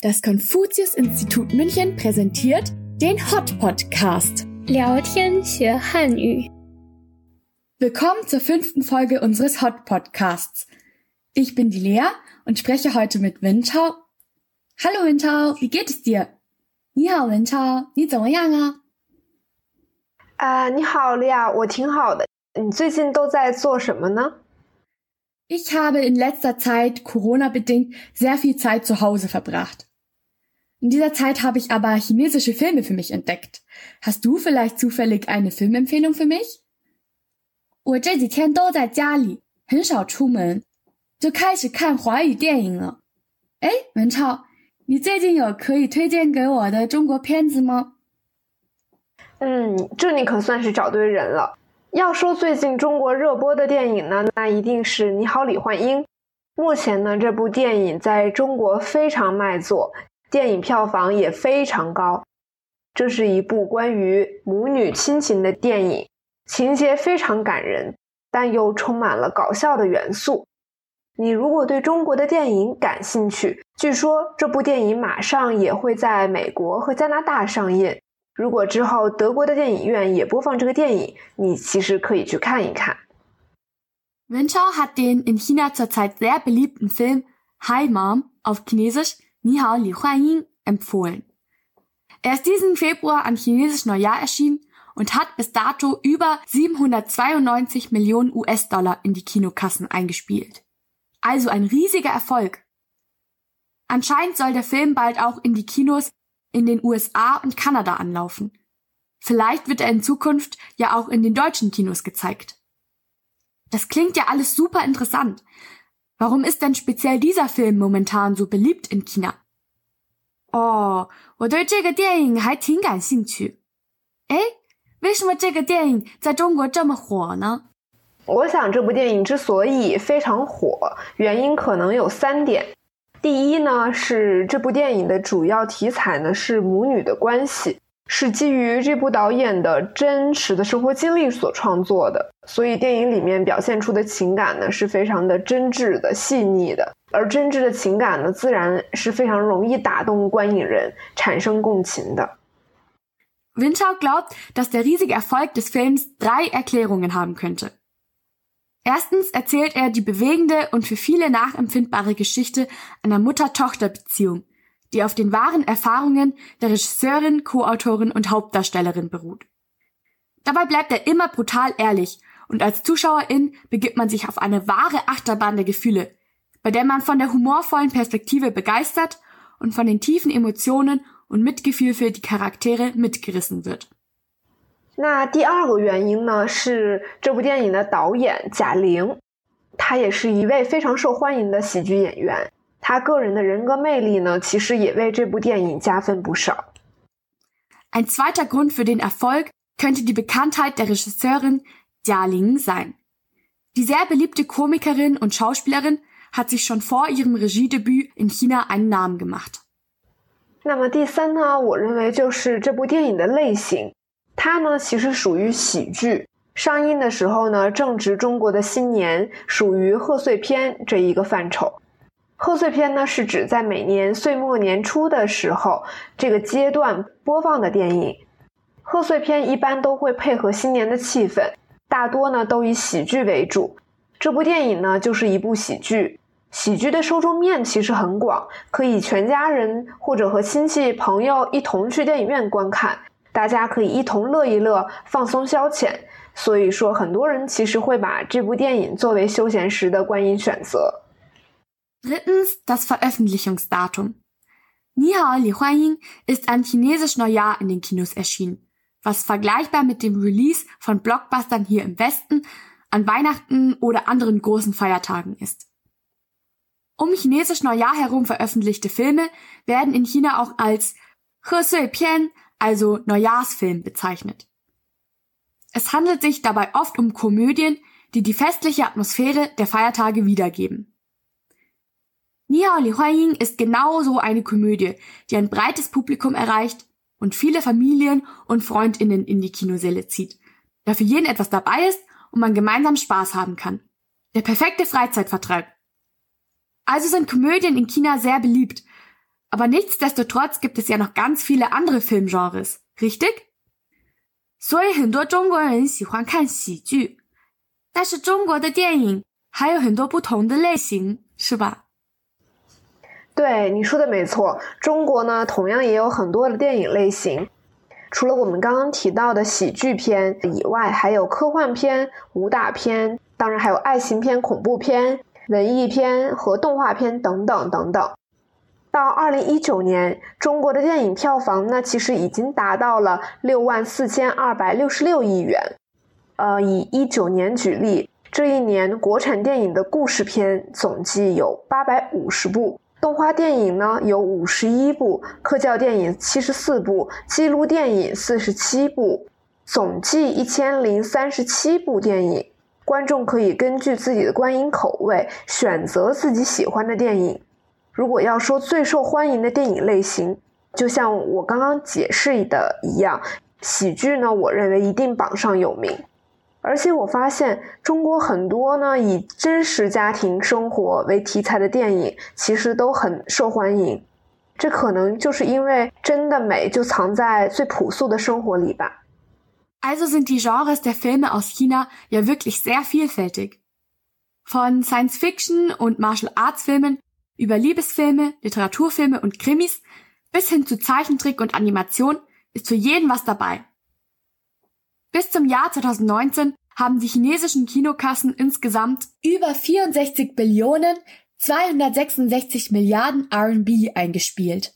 Das Konfuzius-Institut München präsentiert den Hot Podcast. 聊天学汉语。 Willkommen zur fünften Folge unseres Hot Podcasts. Ich bin die Lea und spreche heute mit Wintao. Hallo Wintao, wie geht es dir? 你好，Wintao，你怎么样啊？啊、你好，利亚，我挺好的。你最近都在做什么呢？ Ich habe in letzter Zeit Corona-bedingt sehr viel Zeit zu Hause verbracht. In dieser Zeit habe ich aber chinesische Filme für mich entdeckt. Hast du vielleicht zufällig eine Filmempfehlung für mich? 我这几天都在家里，很少出门，就开始看华语电影了。哎，文超，你最近有可以推荐给我的中国片子吗？嗯，这你可算是找对人了。要说最近中国热播的电影呢，那一定是《你好，李焕英》。目前呢，这部电影在中国非常卖座，电影票房也非常高。这是一部关于母女亲情的电影，情节非常感人，但又充满了搞笑的元素。你如果对中国的电影感兴趣，据说这部电影马上也会在美国和加拿大上映。如果之后德国的电影院也播放这个电影，你其实可以去看一看。Wintao hat den in China zurzeit sehr beliebten Film Hi Mom auf Chinesisch Ni Hao Li Huan Ying empfohlen. Er ist diesen Februar an Chinesisch Neujahr erschienen und hat bis dato über 792 Millionen US-Dollar in die Kinokassen eingespielt. Also ein riesiger Erfolg. Anscheinend soll der Film bald auch in die Kinos in den USA und Kanada anlaufen. Vielleicht wird er in Zukunft ja auch in den deutschen Kinos gezeigt. Das klingt ja alles super interessant. Warum ist denn speziell dieser Film momentan so beliebt in China? Oh, 我对这个电影还挺感兴趣。诶，为什么这个电影在中国这么火呢？我想这部电影之所以非常火，原因可能有三点。第一呢，是这部电影的主要题材呢是母女的关系，是基于这部导演的真实的生活经历所创作的，所以电影里面表现出的情感呢是非常的真挚的、细腻的，而真挚的情感呢，自然是非常容易打动观影人，产生共情的。 Wintau glaubt, dass der riesige Erfolg des Films drei Erklärungen haben könnte. Erstens erzählt er die bewegende und für viele nachempfindbare Geschichte einer Mutter-Tochter-Beziehung, die auf den wahren Erfahrungen der Regisseurin, Co-Autorin und Hauptdarstellerin beruht. Dabei bleibt er immer brutal ehrlich und als Zuschauerin begibt man sich auf eine wahre Achterbahn der Gefühle, bei der man von der humorvollen Perspektive begeistert und von den tiefen Emotionen und Mitgefühl für die Charaktere mitgerissen wird. 那第二个原因呢，是这部电影的导演贾玲，她也是一位非常受欢迎的喜剧演员。 她个人的人格魅力呢，其实也为这部电影加分不少。Ein zweiter Grund für den Erfolg könnte die Bekanntheit der Regisseurin Jia Ling sein. Die sehr beliebte Komikerin und Schauspielerin hat sich schon vor ihrem Regiedebüt in China einen Namen gemacht. 那么第三呢，我认为就是这部电影的类型，它呢其实属于喜剧。上映的时候呢，正值中国的新年，属于贺岁片这一个范畴。贺岁片呢是指在每年岁末年初的时候这个阶段播放的电影。贺岁片一般都会配合新年的气氛，大多呢都以喜剧为主。这部电影呢就是一部喜剧。喜剧的受众面其实很广，可以全家人或者和亲戚朋友一同去电影院观看，大家可以一同乐一乐，放松消遣。所以说，很多人其实会把这部电影作为休闲时的观影选择。Drittens das Veröffentlichungsdatum. Ni Hao Li Huan Ying ist an Chinesisch Neujahr in den Kinos erschienen, was vergleichbar mit dem Release von Blockbustern hier im Westen an Weihnachten oder anderen großen Feiertagen ist. Um Chinesisch Neujahr herum veröffentlichte Filme werden in China auch als He Sui Pian, also Neujahrsfilm, bezeichnet. Es handelt sich dabei oft um Komödien, die die festliche Atmosphäre der Feiertage wiedergeben. Ni Hao Li Huan Ying ist genauso eine Komödie, die ein breites Publikum erreicht und viele Familien und Freundinnen in die Kinosäle zieht, da für jeden etwas dabei ist und man gemeinsam Spaß haben kann. Der perfekte Freizeitvertreib. Also sind Komödien in China sehr beliebt, Aber nichtsdestotrotz gibt es ja noch ganz viele andere Filmgenres, richtig? 所以很多中国人喜欢看喜剧，但是中国的电影还有很多不同的类型，是吧？ 对，你说的没错。中国呢，同样也有很多的电影类型。除了我们刚刚提到的喜剧片以外，还有科幻片、武打片，当然还有爱情片、恐怖片、文艺片和动画片等等等等。到二零一九年，中国的电影票房呢，其实已经达到了六万四千二百六十六亿元。呃，以一九年举例，这一年国产电影的故事片总计有八百五十部。动画电影呢有五十一部，科教电影七十四部，记录电影四十七部，总计一千零三十七部电影。观众可以根据自己的观影口味选择自己喜欢的电影。如果要说最受欢迎的电影类型，就像我刚刚解释的一样，喜剧呢，我认为一定榜上有名。而且我发现，中国很多呢以真实家庭生活为题材的电影，其实都很受欢迎。这可能就是因为真的美就藏在最朴素的生活里吧。Also sind die Genres der Filme aus China ja wirklich sehr vielfältig. Von Science-Fiction und Martial-Arts-Filmen über Liebesfilme, Literaturfilme und Krimis bis hin zu Zeichentrick und Animation ist für jeden was dabei. Bis zum Jahr 2019 haben die chinesischen Kinokassen insgesamt über 64 Billionen 266 Milliarden RMB eingespielt.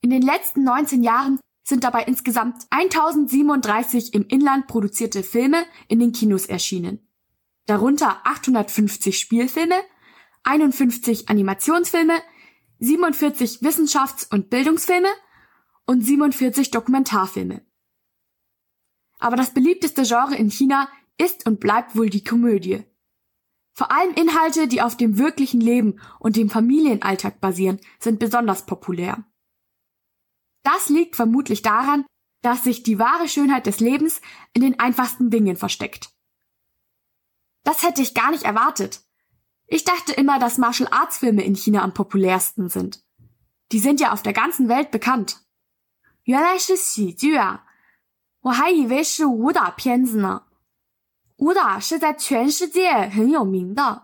In den letzten 19 Jahren sind dabei insgesamt 1037 im Inland produzierte Filme in den Kinos erschienen. Darunter 850 Spielfilme, 51 Animationsfilme, 47 Wissenschafts- und Bildungsfilme und 47 Dokumentarfilme. Aber das beliebteste Genre in China ist und bleibt wohl die Komödie. Vor allem Inhalte, die auf dem wirklichen Leben und dem Familienalltag basieren, sind besonders populär. Das liegt vermutlich daran, dass sich die wahre Schönheit des Lebens in den einfachsten Dingen versteckt. Das hätte ich gar nicht erwartet. Ich dachte immer, dass Martial Arts Filme in China am populärsten sind. Die sind ja auf der ganzen Welt bekannt. 原来是喜剧啊！ 我还以为是武打片子呢。武打是在全世界很有名的。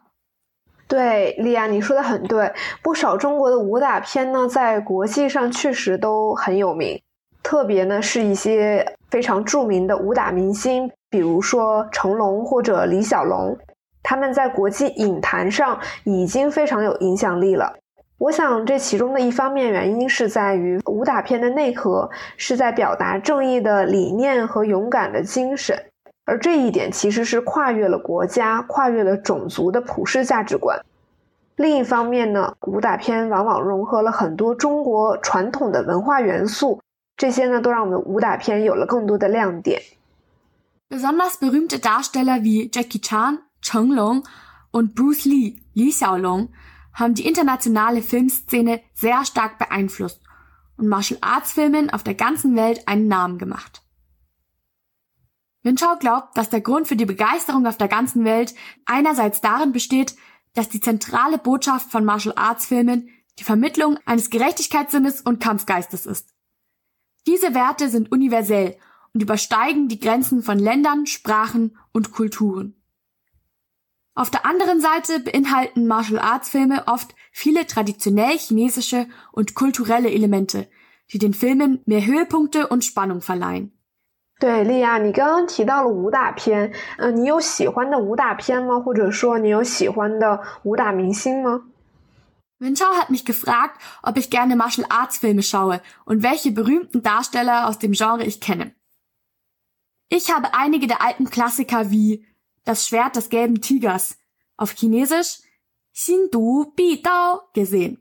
对，莉亚，你说的很对。不少中国的武打片呢，在国际上确实都很有名。特别呢，是一些非常著名的武打明星，比如说成龙或者李小龙，他们在国际影坛上已经非常有影响力了。我想，这其中的一方面原因是在于武打片的内核是在表达正义的理念和勇敢的精神，而这一点其实是跨越了国家、跨越了种族的普世价值观。另一方面呢，武打片往往融合了很多中国传统的文化元素，这些呢都让我们武打片有了更多的亮点。Besonders berühmte Darsteller wie Jackie Chan, Chen Long und Bruce Lee, Li Xiaolong haben die internationale Filmszene sehr stark beeinflusst und Martial Arts Filmen auf der ganzen Welt einen Namen gemacht. Winchau glaubt, dass der Grund für die Begeisterung auf der ganzen Welt einerseits darin besteht, dass die zentrale Botschaft von Martial Arts Filmen die Vermittlung eines Gerechtigkeitssinnes und Kampfgeistes ist. Diese Werte sind universell und übersteigen die Grenzen von Ländern, Sprachen und Kulturen. Auf der anderen Seite beinhalten Martial Arts Filme oft viele traditionell chinesische und kulturelle Elemente, die den Filmen mehr Höhepunkte und Spannung verleihen. 对，莉亚，你刚刚提到了武打片，嗯，你有喜欢的武打片吗？或者说你有喜欢的武打明星吗？Winchao hat mich gefragt, ob ich gerne Martial Arts Filme schaue und welche berühmten Darsteller aus dem Genre ich kenne. Ich habe einige der alten Klassiker wie das Schwert des gelben Tigers, auf Chinesisch Xin Du Bi Dao gesehen.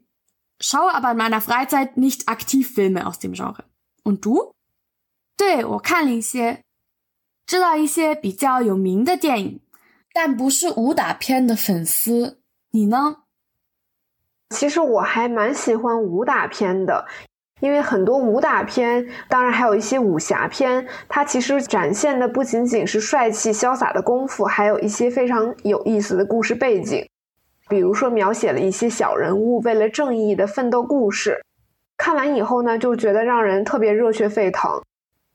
Schaue aber in meiner Freizeit nicht aktiv Filme aus dem Genre. Und du? 对，我看了一些，知道一些比较有名的电影，但不是武打片的粉丝。你呢？其实我还蛮喜欢武打片的， 因为很多武打片，当然还有一些武侠片，它其实展现的不仅仅是帅气潇洒的功夫，还有一些非常有意思的故事背景。比如说，描写了一些小人物为了正义的奋斗故事，看完以后呢，就觉得让人特别热血沸腾。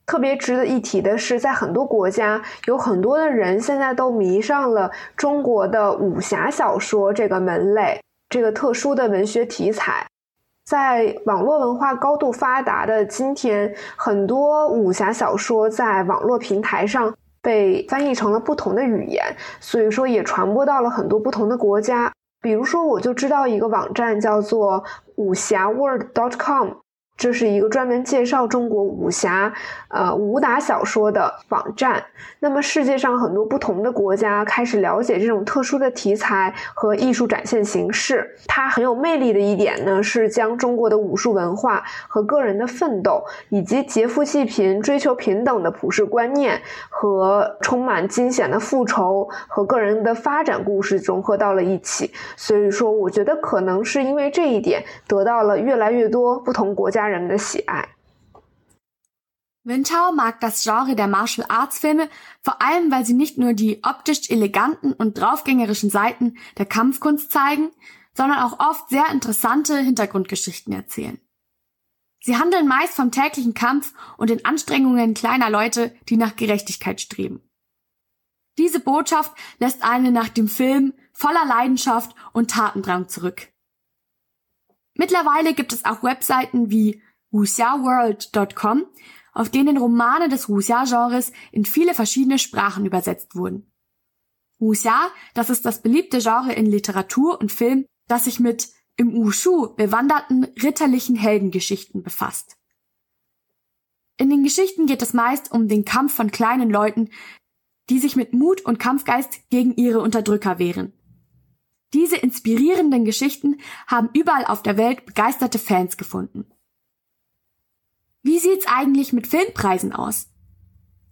特别值得一提的是，在很多国家，有很多的人现在都迷上了中国的武侠小说这个门类，这个特殊的文学题材。在网络文化高度发达的今天，很多武侠小说在网络平台上被翻译成了不同的语言，所以说也传播到了很多不同的国家。比如说，我就知道一个网站叫做武侠 World.com。这是一个专门介绍中国武侠、呃武打小说的网站。那么，世界上很多不同的国家开始了解这种特殊的题材和艺术展现形式。它很有魅力的一点呢，是将中国的武术文化和个人的奋斗，以及劫富济贫、追求平等的普世观念和充满惊险的复仇和个人的发展故事融合到了一起。所以说，我觉得可能是因为这一点，得到了越来越多不同国家。人的喜爱。Winchau mag das Genre der Martial Arts Filme vor allem, weil sie nicht nur die optisch eleganten und draufgängerischen Seiten der Kampfkunst zeigen, sondern auch oft sehr interessante Hintergrundgeschichten erzählen. Sie handeln meist vom täglichen Kampf und den Anstrengungen kleiner Leute, die nach Gerechtigkeit streben. Diese Botschaft lässt einen nach dem Film voller Leidenschaft und Tatendrang zurück. Mittlerweile gibt es auch Webseiten wie wuxiaworld.com, auf denen Romane des Wuxia-Genres in viele verschiedene Sprachen übersetzt wurden. Wuxia, das ist das beliebte Genre in Literatur und Film, das sich mit im Wushu bewanderten ritterlichen Heldengeschichten befasst. In den Geschichten geht es meist um den Kampf von kleinen Leuten, die sich mit Mut und Kampfgeist gegen ihre Unterdrücker wehren. Diese inspirierenden Geschichten haben überall auf der Welt begeisterte Fans gefunden. Wie sieht's eigentlich mit Filmpreisen aus?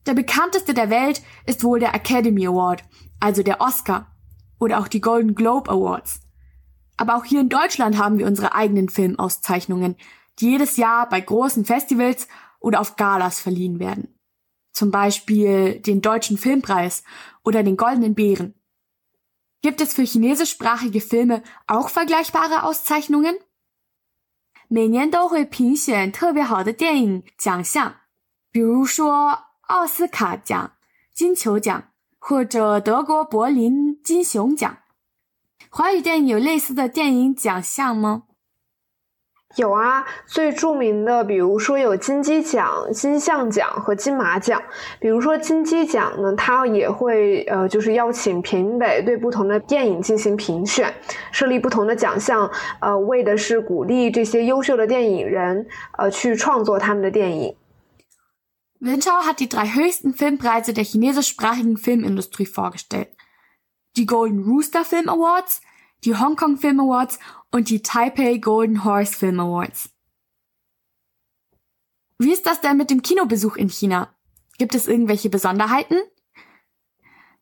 Der bekannteste der Welt ist wohl der Academy Award, also der Oscar oder auch die Golden Globe Awards. Aber auch hier in Deutschland haben wir unsere eigenen Filmauszeichnungen, die jedes Jahr bei großen Festivals oder auf Galas verliehen werden. Zum Beispiel den Deutschen Filmpreis oder den Goldenen Bären. Gibt es für chinesischsprachige Filme auch vergleichbare Auszeichnungen? 每年都会评选特别好的电影奖项，比如说奥斯卡奖、金球奖或者德国柏林金熊奖。华语电影有类似的电影奖项吗？ 有啊，最著名的，比如说有金鸡奖、金像奖和金马奖。比如说金鸡奖呢，它也会呃，就是邀请评委对不同的电影进行评选，设立不同的奖项，呃，为的是鼓励这些优秀的电影人呃去创作他们的电影。Winchau hat die drei höchsten Filmpreise der chinesischsprachigen Filmindustrie vorgestellt: die Golden Rooster Film Awards, die Hong Kong Film Awards und die Taipei Golden Horse Film Awards. Wie ist das denn mit dem Kinobesuch in China? Gibt es irgendwelche Besonderheiten?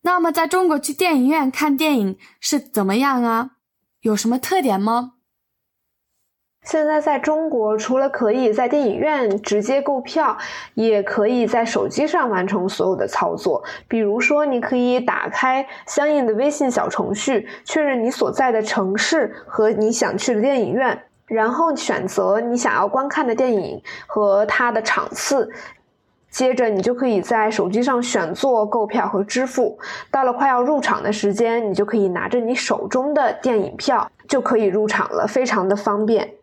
那么在中国去电影院看电影是怎么样啊？有什么特点吗？ 现在在中国，除了可以在电影院直接购票，也可以在手机上完成所有的操作。比如说，你可以打开相应的微信小程序，确认你所在的城市和你想去的电影院，然后选择你想要观看的电影和它的场次。接着，你就可以在手机上选座、购票和支付。到了快要入场的时间，你就可以拿着你手中的电影票就可以入场了，非常的方便。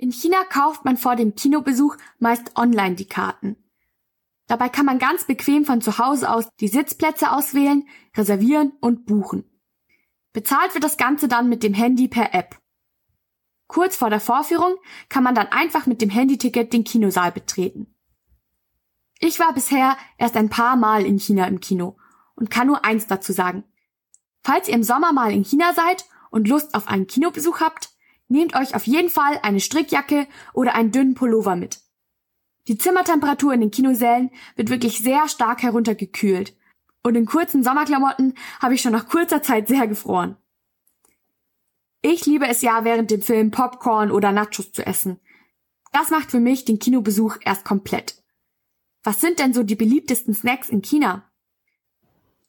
In China kauft man vor dem Kinobesuch meist online die Karten. Dabei kann man ganz bequem von zu Hause aus die Sitzplätze auswählen, reservieren und buchen. Bezahlt wird das Ganze dann mit dem Handy per App. Kurz vor der Vorführung kann man dann einfach mit dem Handyticket den Kinosaal betreten. Ich war bisher erst ein paar Mal in China im Kino und kann nur eins dazu sagen. Falls ihr im Sommer mal in China seid und Lust auf einen Kinobesuch habt, Nehmt euch auf jeden Fall eine Strickjacke oder einen dünnen Pullover mit. Die Zimmertemperatur in den Kinosälen wird wirklich sehr stark heruntergekühlt. Und in kurzen Sommerklamotten habe ich schon nach kurzer Zeit sehr gefroren. Ich liebe es ja, während dem Film Popcorn oder Nachos zu essen. Das macht für mich den Kinobesuch erst komplett. Was sind denn so die beliebtesten Snacks in China?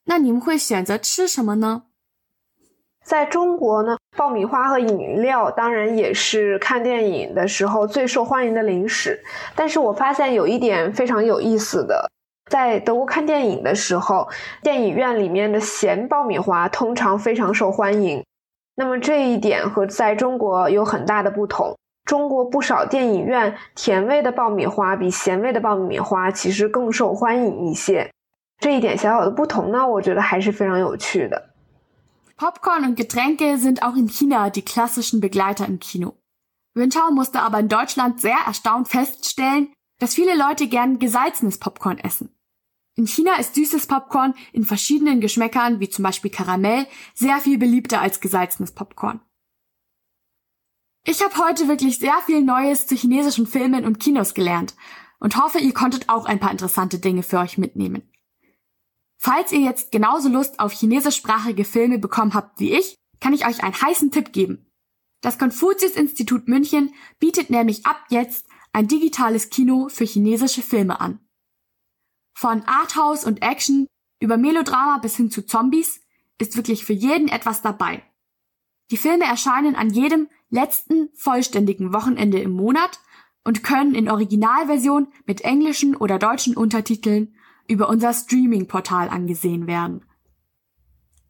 那你们会选择吃什么呢？ 在中国呢，爆米花和饮料当然也是看电影的时候最受欢迎的零食。但是我发现有一点非常有意思的，在德国看电影的时候，电影院里面的咸爆米花通常非常受欢迎。那么这一点和在中国有很大的不同。中国不少电影院甜味的爆米花比咸味的爆米花其实更受欢迎一些。这一点小小的不同呢，我觉得还是非常有趣的。Popcorn und Getränke sind auch in China die klassischen Begleiter im Kino. Winchau musste aber in Deutschland sehr erstaunt feststellen, dass viele Leute gern gesalzenes Popcorn essen. In China ist süßes Popcorn in verschiedenen Geschmäckern, wie zum Beispiel Karamell, sehr viel beliebter als gesalzenes Popcorn. Ich habe heute wirklich sehr viel Neues zu chinesischen Filmen und Kinos gelernt und hoffe, ihr konntet auch ein paar interessante Dinge für euch mitnehmen. Falls ihr jetzt genauso Lust auf chinesischsprachige Filme bekommen habt wie ich, kann ich euch einen heißen Tipp geben. Das Konfuzius-Institut München bietet nämlich ab jetzt ein digitales Kino für chinesische Filme an. Von Arthouse und Action über Melodrama bis hin zu Zombies ist wirklich für jeden etwas dabei. Die Filme erscheinen an jedem letzten vollständigen Wochenende im Monat und können in Originalversion mit englischen oder deutschen Untertiteln über unser Streaming-Portal angesehen werden.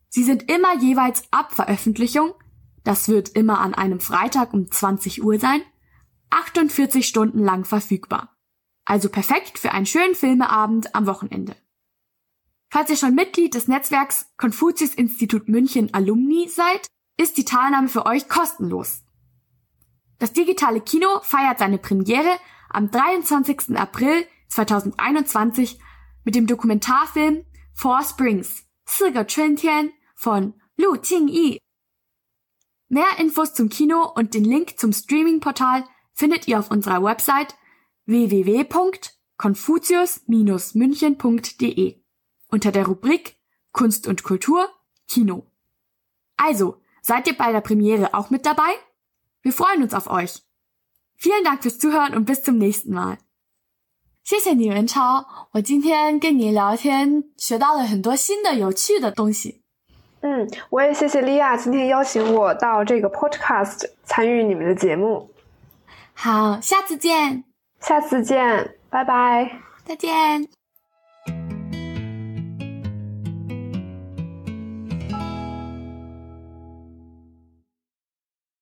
Sie sind immer jeweils ab Veröffentlichung, das wird immer an einem Freitag um 20 Uhr sein, 48 Stunden lang verfügbar. Also perfekt für einen schönen Filmeabend am Wochenende. Falls ihr schon Mitglied des Netzwerks Konfuzius Institut München Alumni seid, ist die Teilnahme für euch kostenlos. Das digitale Kino feiert seine Premiere am 23. April 2021 mit dem Dokumentarfilm Four Springs, 四个春天 von Lu Qingyi. Mehr Infos zum Kino und den Link zum Streaming-Portal findet ihr auf unserer Website www.confucius-münchen.de unter der Rubrik Kunst und Kultur Kino. Also, seid ihr bei der Premiere auch mit dabei? Wir freuen uns auf euch. Vielen Dank fürs Zuhören und bis zum nächsten Mal. 谢谢你，文超。我今天跟你聊天，学到了很多新的有趣的东西。嗯，我也谢谢莉亚今天邀请我到这个 Podcast 参与你们的节目。好，下次见。下次见，拜拜。再见。